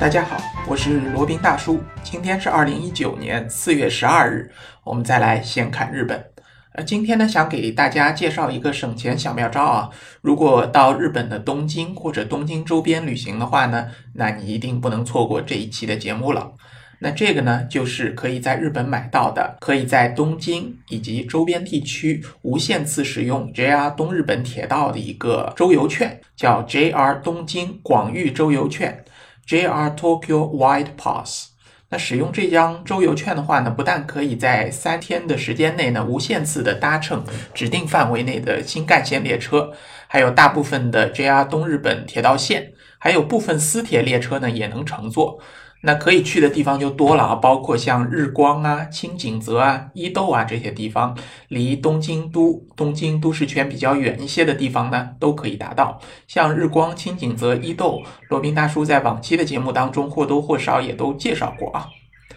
大家好，我是罗宾大叔。今天是二零一九年四月十二日，我们再来先看日本。呃，今天呢，想给大家介绍一个省钱小妙招啊。如果到日本的东京或者东京周边旅行的话呢，那你一定不能错过这一期的节目了。那这个呢，就是可以在日本买到的，可以在东京以及周边地区无限次使用 JR 东日本铁道的一个周游券，叫 JR 东京广域周游券 （JR Tokyo Wide Pass）。那使用这张周游券的话呢，不但可以在三天的时间内呢无限次的搭乘指定范围内的新干线列车，还有大部分的 JR 东日本铁道线，还有部分私铁列车呢也能乘坐。那可以去的地方就多了啊，包括像日光啊、青井泽啊、伊豆啊这些地方，离东京都、东京都市圈比较远一些的地方呢，都可以达到。像日光、青井泽、伊豆，罗宾大叔在往期的节目当中或多或少也都介绍过啊。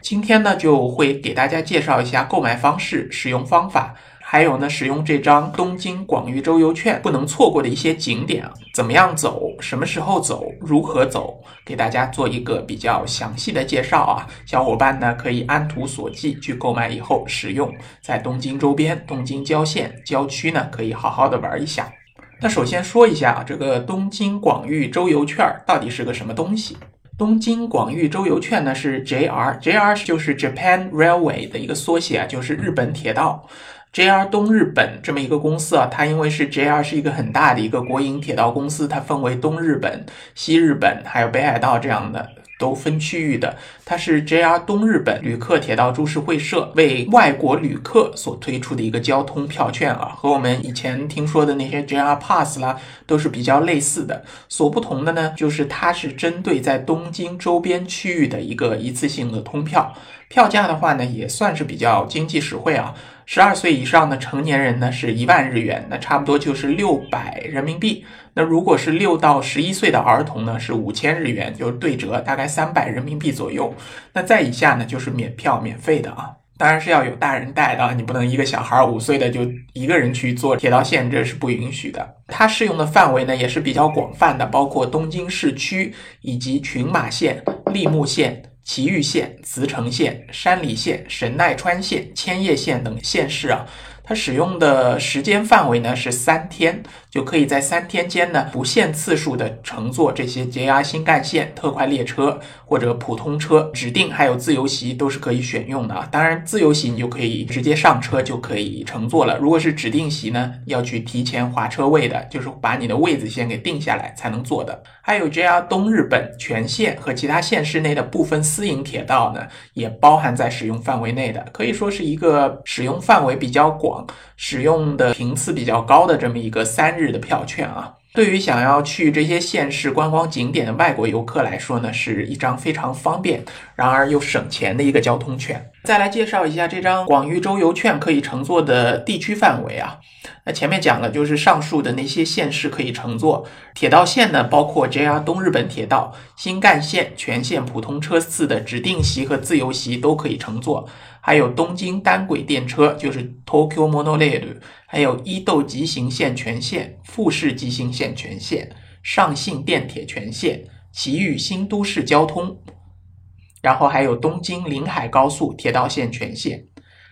今天呢，就会给大家介绍一下购买方式、使用方法。还有呢，使用这张东京广域周游券不能错过的一些景点啊，怎么样走，什么时候走，如何走，给大家做一个比较详细的介绍啊。小伙伴呢可以按图索骥去购买以后使用，在东京周边、东京郊县、郊区呢可以好好的玩一下。那首先说一下啊，这个东京广域周游券到底是个什么东西？东京广域周游券呢是 JR，JR 就是 Japan Railway 的一个缩写啊，就是日本铁道。JR 东日本这么一个公司啊，它因为是 JR 是一个很大的一个国营铁道公司，它分为东日本、西日本还有北海道这样的。都分区域的，它是 JR 东日本旅客铁道株式会社为外国旅客所推出的一个交通票券啊，和我们以前听说的那些 JR Pass 啦都是比较类似的。所不同的呢，就是它是针对在东京周边区域的一个一次性的通票，票价的话呢也算是比较经济实惠啊。十二岁以上的成年人呢是一万日元，那差不多就是六百人民币。那如果是六到十一岁的儿童呢，是五千日元，就是对折大概三百人民币左右。那再以下呢，就是免票免费的啊，当然是要有大人带的，你不能一个小孩五岁的就一个人去坐铁道线，这是不允许的。它适用的范围呢也是比较广泛的，包括东京市区以及群马县、立木县、埼玉县、茨城县、山梨县、神奈川县、千叶县等县市啊。它使用的时间范围呢是三天，就可以在三天间呢不限次数的乘坐这些 JR 新干线特快列车或者普通车，指定还有自由席都是可以选用的啊。当然，自由席你就可以直接上车就可以乘坐了。如果是指定席呢，要去提前划车位的，就是把你的位子先给定下来才能坐的。还有 JR 东日本全线和其他县市内的部分私营铁道呢，也包含在使用范围内的，可以说是一个使用范围比较广。使用的频次比较高的这么一个三日的票券啊，对于想要去这些县市观光景点的外国游客来说呢，是一张非常方便，然而又省钱的一个交通券。再来介绍一下这张广域周游券可以乘坐的地区范围啊。那前面讲了，就是上述的那些县市可以乘坐铁道线呢，包括 JR 东日本铁道、新干线全线普通车次的指定席和自由席都可以乘坐，还有东京单轨电车，就是 Tokyo Monorail，还有伊豆急行线全线、富士急行线全线、上信电铁全线、埼玉新都市交通。然后还有东京临海高速铁道线全线，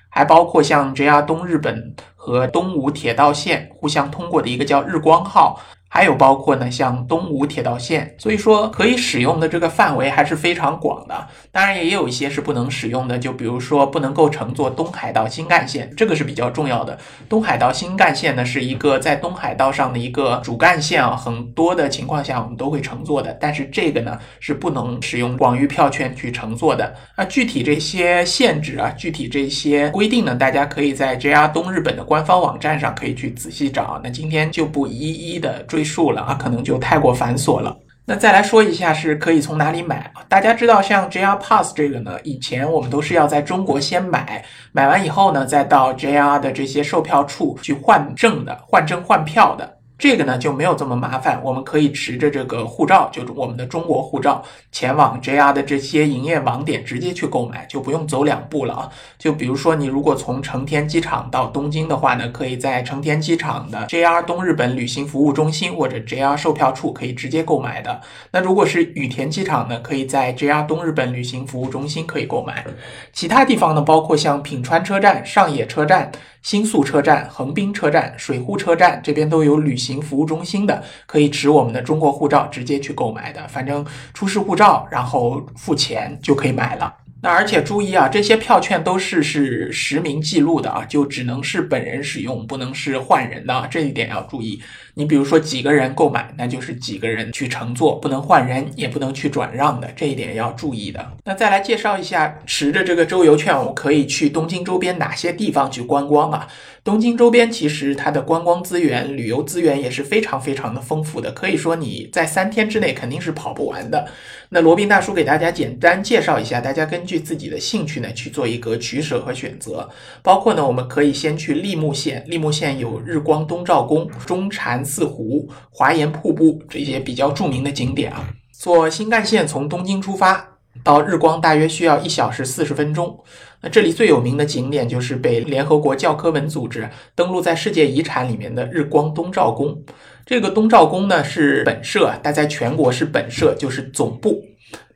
还包括像 JR 东日本和东武铁道线互相通过的一个叫日光号。还有包括呢，像东武铁道线，所以说可以使用的这个范围还是非常广的。当然，也有一些是不能使用的，就比如说不能够乘坐东海道新干线，这个是比较重要的。东海道新干线呢，是一个在东海道上的一个主干线啊，很多的情况下我们都会乘坐的。但是这个呢，是不能使用广域票券去乘坐的。那具体这些限制啊，具体这些规定呢，大家可以在 JR 东日本的官方网站上可以去仔细找。那今天就不一一的追。数了啊，可能就太过繁琐了。那再来说一下，是可以从哪里买大家知道，像 JR Pass 这个呢，以前我们都是要在中国先买，买完以后呢，再到 JR 的这些售票处去换证的，换证换票的。这个呢就没有这么麻烦，我们可以持着这个护照，就是我们的中国护照，前往 JR 的这些营业网点直接去购买，就不用走两步了啊。就比如说你如果从成田机场到东京的话呢，可以在成田机场的 JR 东日本旅行服务中心或者 JR 售票处可以直接购买的。那如果是羽田机场呢，可以在 JR 东日本旅行服务中心可以购买。其他地方呢，包括像品川车站、上野车站。新宿车站、横滨车站、水户车站这边都有旅行行服务中心的，可以持我们的中国护照直接去购买的。反正出示护照，然后付钱就可以买了。那而且注意啊，这些票券都是是实名记录的啊，就只能是本人使用，不能是换人的，啊这一点要注意。你比如说几个人购买，那就是几个人去乘坐，不能换人，也不能去转让的，这一点要注意的。那再来介绍一下，持着这个周游券，我可以去东京周边哪些地方去观光啊？东京周边其实它的观光资源、旅游资源也是非常非常的丰富的，可以说你在三天之内肯定是跑不完的。那罗宾大叔给大家简单介绍一下，大家根据自己的兴趣呢去做一个取舍和选择。包括呢，我们可以先去立木县，立木县有日光东照宫、中禅寺湖、华岩瀑布这些比较著名的景点啊。坐新干线从东京出发到日光，大约需要一小时四十分钟。那这里最有名的景点就是被联合国教科文组织登录在世界遗产里面的日光东照宫。这个东照宫呢是本社，但在全国是本社，就是总部。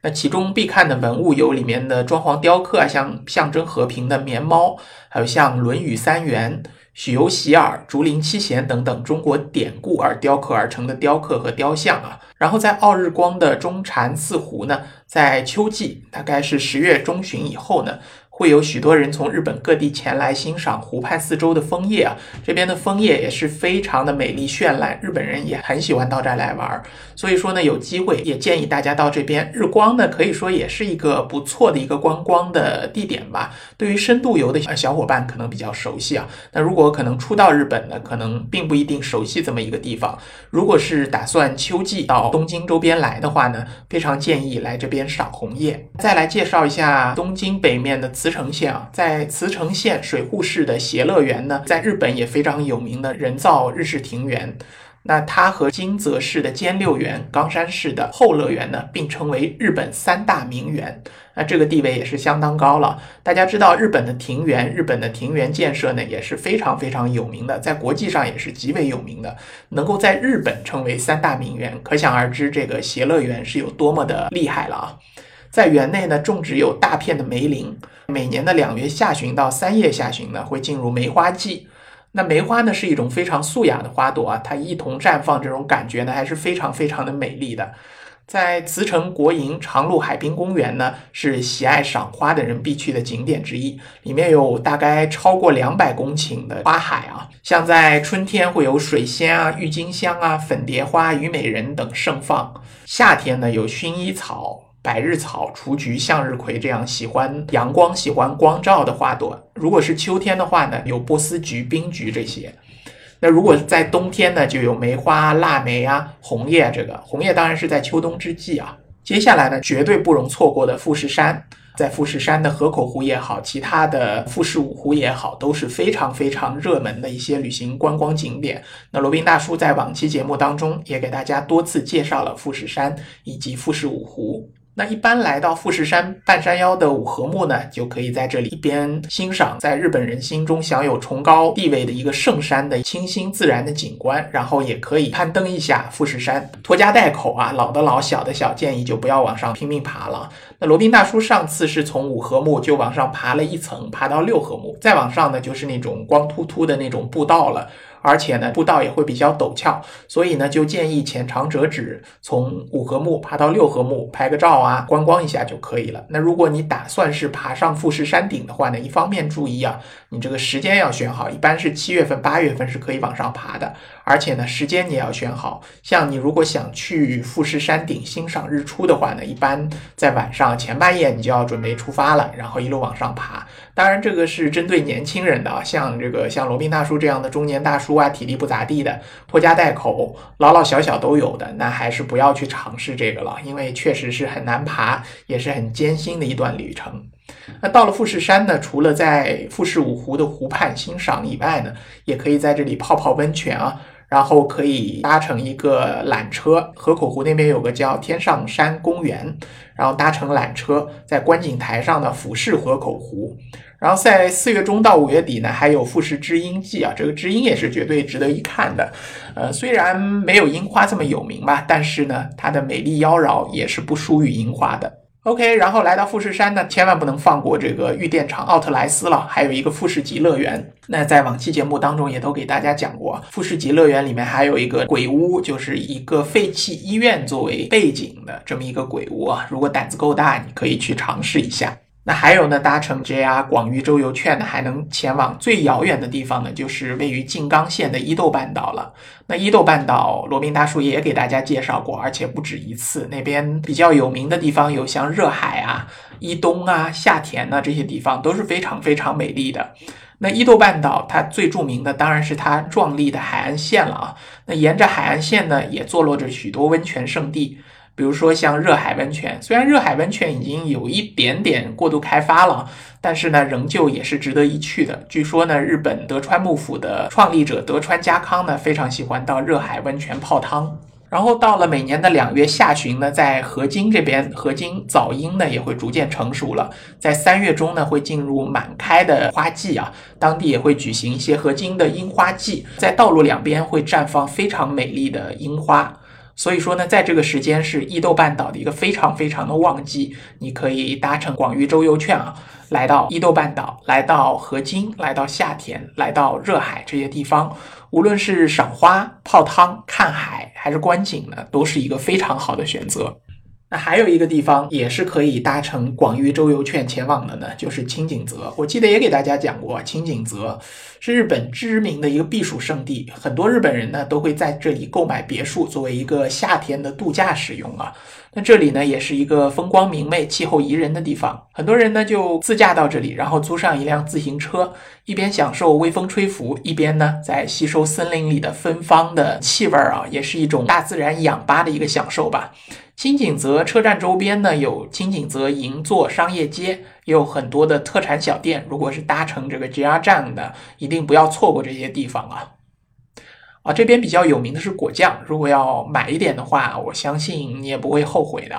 那其中必看的文物有里面的装潢雕刻啊，像象征和平的棉猫，还有像《论语》三元、许由洗耳、竹林七贤等等中国典故而雕刻而成的雕刻和雕像啊。然后在奥日光的中禅寺湖呢，在秋季，大概是十月中旬以后呢。会有许多人从日本各地前来欣赏湖畔四周的枫叶啊，这边的枫叶也是非常的美丽绚烂，日本人也很喜欢到这儿来玩儿。所以说呢，有机会也建议大家到这边。日光呢，可以说也是一个不错的一个观光的地点吧。对于深度游的小伙伴可能比较熟悉啊。那如果可能初到日本呢，可能并不一定熟悉这么一个地方。如果是打算秋季到东京周边来的话呢，非常建议来这边赏红叶。再来介绍一下东京北面的。茨城县啊，在茨城县水户市的协乐园呢，在日本也非常有名的人造日式庭园。那它和金泽市的兼六园、冈山市的后乐园呢，并称为日本三大名园。那这个地位也是相当高了。大家知道，日本的庭园，日本的庭园建设呢，也是非常非常有名的，在国际上也是极为有名的。能够在日本称为三大名园，可想而知，这个协乐园是有多么的厉害了啊！在园内呢，种植有大片的梅林。每年的两月下旬到三月下旬呢，会进入梅花季。那梅花呢，是一种非常素雅的花朵啊，它一同绽放，这种感觉呢，还是非常非常的美丽的。在茨城国营长鹿海滨公园呢，是喜爱赏花的人必去的景点之一，里面有大概超过两百公顷的花海啊。像在春天会有水仙啊、郁金香啊、粉蝶花、虞美人等盛放，夏天呢有薰衣草。百日草、雏菊、向日葵这样喜欢阳光、喜欢光照的花朵。如果是秋天的话呢，有波斯菊、冰菊这些。那如果在冬天呢，就有梅花、腊梅啊、红叶。这个红叶当然是在秋冬之际啊。接下来呢，绝对不容错过的富士山，在富士山的河口湖也好，其他的富士五湖也好，都是非常非常热门的一些旅行观光景点。那罗宾大叔在往期节目当中也给大家多次介绍了富士山以及富士五湖。那一般来到富士山半山腰的五合目呢，就可以在这里一边欣赏在日本人心中享有崇高地位的一个圣山的清新自然的景观，然后也可以攀登一下富士山。拖家带口啊，老的老小的小，建议就不要往上拼命爬了。那罗宾大叔上次是从五合目就往上爬了一层，爬到六合目，再往上呢就是那种光秃秃的那种步道了。而且呢，步道也会比较陡峭，所以呢，就建议浅尝辄止，从五合目爬到六合目，拍个照啊，观光一下就可以了。那如果你打算是爬上富士山顶的话呢，一方面注意啊，你这个时间要选好，一般是七月份、八月份是可以往上爬的。而且呢，时间你也要选好，像你如果想去富士山顶欣赏日出的话呢，一般在晚上啊前半夜你就要准备出发了，然后一路往上爬。当然，这个是针对年轻人的，像这个像罗宾大叔这样的中年大叔啊，体力不咋地的，拖家带口，老老小小都有的，那还是不要去尝试这个了，因为确实是很难爬，也是很艰辛的一段旅程。那到了富士山呢，除了在富士五湖的湖畔欣赏以外呢，也可以在这里泡泡温泉啊。然后可以搭乘一个缆车，河口湖那边有个叫天上山公园，然后搭乘缆车在观景台上呢俯视河口湖。然后在四月中到五月底呢，还有富士知樱季啊，这个知樱也是绝对值得一看的。呃，虽然没有樱花这么有名吧，但是呢，它的美丽妖娆也是不输于樱花的。OK，然后来到富士山呢，千万不能放过这个御电场奥特莱斯了，还有一个富士吉乐园。那在往期节目当中也都给大家讲过，富士吉乐园里面还有一个鬼屋，就是一个废弃医院作为背景的这么一个鬼屋啊。如果胆子够大，你可以去尝试一下。那还有呢，搭乘 JR 广域周游券呢，还能前往最遥远的地方呢，就是位于静冈县的伊豆半岛了。那伊豆半岛，罗宾大叔也给大家介绍过，而且不止一次。那边比较有名的地方有像热海啊、伊东啊、下田啊这些地方，都是非常非常美丽的。那伊豆半岛它最著名的当然是它壮丽的海岸线了啊。那沿着海岸线呢，也坐落着许多温泉胜地。比如说像热海温泉，虽然热海温泉已经有一点点过度开发了，但是呢，仍旧也是值得一去的。据说呢，日本德川幕府的创立者德川家康呢，非常喜欢到热海温泉泡汤。然后到了每年的两月下旬呢，在河津这边，河津早樱呢也会逐渐成熟了。在三月中呢，会进入满开的花季啊，当地也会举行一些河津的樱花季，在道路两边会绽放非常美丽的樱花。所以说呢，在这个时间是伊豆半岛的一个非常非常的旺季，你可以搭乘广域周游券啊，来到伊豆半岛，来到河津，来到夏田，来到热海这些地方，无论是赏花、泡汤、看海，还是观景呢，都是一个非常好的选择。那还有一个地方也是可以搭乘广域周游券前往的呢，就是青井泽。我记得也给大家讲过，青井泽是日本知名的一个避暑胜地，很多日本人呢都会在这里购买别墅，作为一个夏天的度假使用啊。那这里呢也是一个风光明媚、气候宜人的地方，很多人呢就自驾到这里，然后租上一辆自行车，一边享受微风吹拂，一边呢在吸收森林里的芬芳的气味儿啊，也是一种大自然氧吧的一个享受吧。青井泽车站周边呢，有青井泽银座商业街，也有很多的特产小店。如果是搭乘这个 JR 站的，一定不要错过这些地方啊。啊，这边比较有名的是果酱，如果要买一点的话，我相信你也不会后悔的。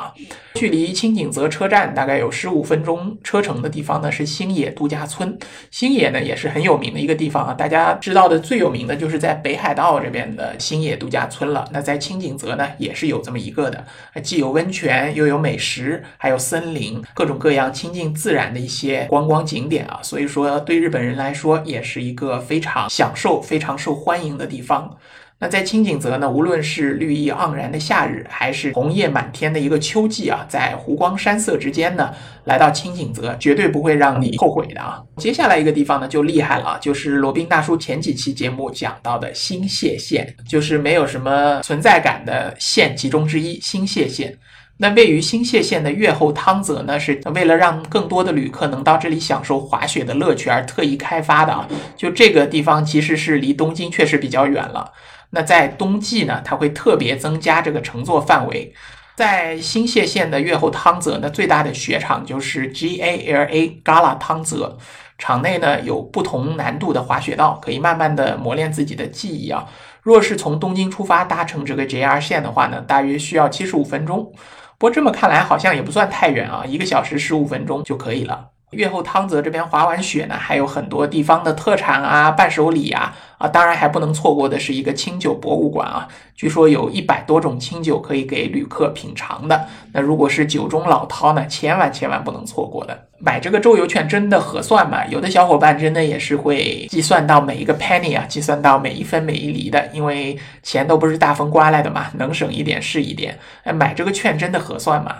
距离青井泽车站大概有十五分钟车程的地方呢，是星野度假村。星野呢也是很有名的一个地方啊，大家知道的最有名的就是在北海道这边的星野度假村了。那在青井泽呢，也是有这么一个的，既有温泉，又有美食，还有森林，各种各样亲近自然的一些观光景点啊。所以说，对日本人来说，也是一个非常享受、非常受欢迎的地方。那在青井泽呢，无论是绿意盎然的夏日，还是红叶满天的一个秋季啊，在湖光山色之间呢，来到青井泽绝对不会让你后悔的啊。接下来一个地方呢就厉害了啊，就是罗宾大叔前几期节目讲到的新泻县，就是没有什么存在感的县其中之一——新泻县。那位于新泻县的越后汤泽呢，是为了让更多的旅客能到这里享受滑雪的乐趣而特意开发的啊。就这个地方其实是离东京确实比较远了。那在冬季呢，它会特别增加这个乘坐范围。在新泻县的越后汤泽呢，最大的雪场就是 G A L A Gala 汤泽，场内呢有不同难度的滑雪道，可以慢慢的磨练自己的技艺啊。若是从东京出发搭乘这个 JR 线的话呢，大约需要七十五分钟。不过这么看来好像也不算太远啊，一个小时十五分钟就可以了。越后汤泽这边滑完雪呢，还有很多地方的特产啊、伴手礼啊，啊，当然还不能错过的是一个清酒博物馆啊，据说有一百多种清酒可以给旅客品尝的。那如果是酒中老饕呢，千万千万不能错过的。买这个周游券真的合算吗？有的小伙伴真的也是会计算到每一个 penny 啊，计算到每一分每一厘的，因为钱都不是大风刮来的嘛，能省一点是一点。哎，买这个券真的合算吗？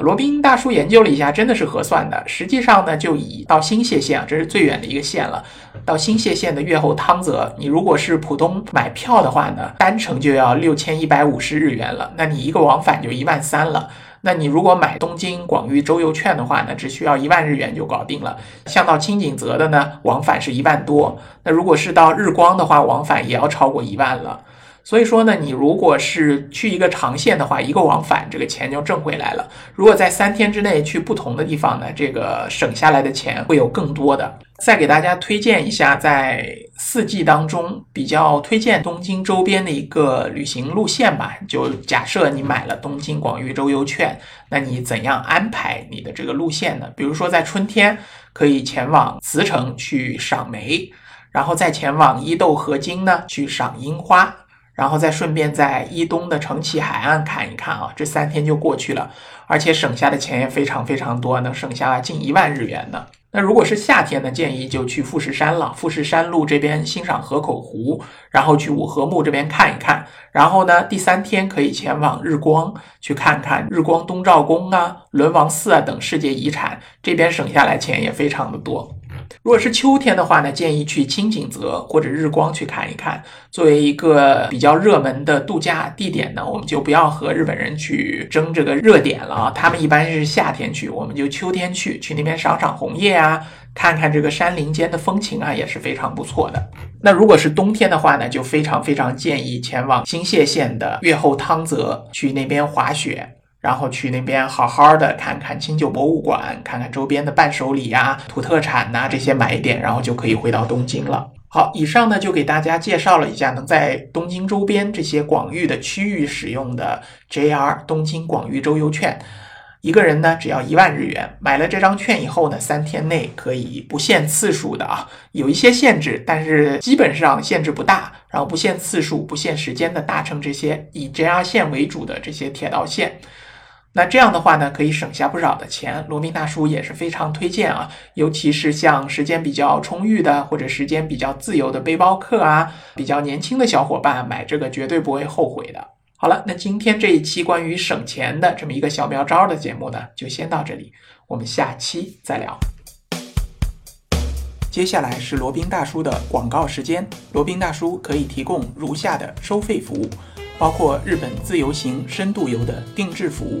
罗宾大叔研究了一下，真的是合算的。实际上呢，就以到新泻县啊，这是最远的一个县了。到新泻县的越后汤泽，你如果是普通买票的话呢，单程就要六千一百五十日元了。那你一个往返就一万三了。那你如果买东京广域周游券的话呢，只需要一万日元就搞定了。像到青井泽的呢，往返是一万多。那如果是到日光的话，往返也要超过一万了。所以说呢，你如果是去一个长线的话，一个往返，这个钱就挣回来了。如果在三天之内去不同的地方呢，这个省下来的钱会有更多的。再给大家推荐一下，在四季当中比较推荐东京周边的一个旅行路线吧。就假设你买了东京广域周游券，那你怎样安排你的这个路线呢？比如说在春天可以前往茨城去赏梅，然后再前往伊豆河津呢去赏樱花。然后再顺便在伊东的城崎海岸看一看啊，这三天就过去了，而且省下的钱也非常非常多，能省下近一万日元呢。那如果是夏天呢，建议就去富士山了，富士山路这边欣赏河口湖，然后去五合目这边看一看。然后呢，第三天可以前往日光去看看日光东照宫啊、轮王寺啊等世界遗产，这边省下来钱也非常的多。如果是秋天的话呢，建议去清景泽或者日光去看一看。作为一个比较热门的度假地点呢，我们就不要和日本人去争这个热点了啊。他们一般是夏天去，我们就秋天去，去那边赏赏红叶啊，看看这个山林间的风情啊，也是非常不错的。那如果是冬天的话呢，就非常非常建议前往新泻县的越后汤泽去那边滑雪。然后去那边好好的看看清酒博物馆，看看周边的伴手礼呀、土特产呐这些买一点，然后就可以回到东京了。好，以上呢就给大家介绍了一下能在东京周边这些广域的区域使用的 JR 东京广域周游券，一个人呢只要一万日元。买了这张券以后呢，三天内可以不限次数的啊，有一些限制，但是基本上限制不大，然后不限次数、不限时间的搭乘这些以 JR 线为主的这些铁道线。那这样的话呢，可以省下不少的钱。罗宾大叔也是非常推荐啊，尤其是像时间比较充裕的或者时间比较自由的背包客啊，比较年轻的小伙伴买这个绝对不会后悔的。好了，那今天这一期关于省钱的这么一个小妙招的节目呢，就先到这里，我们下期再聊。接下来是罗宾大叔的广告时间，罗宾大叔可以提供如下的收费服务，包括日本自由行、深度游的定制服务。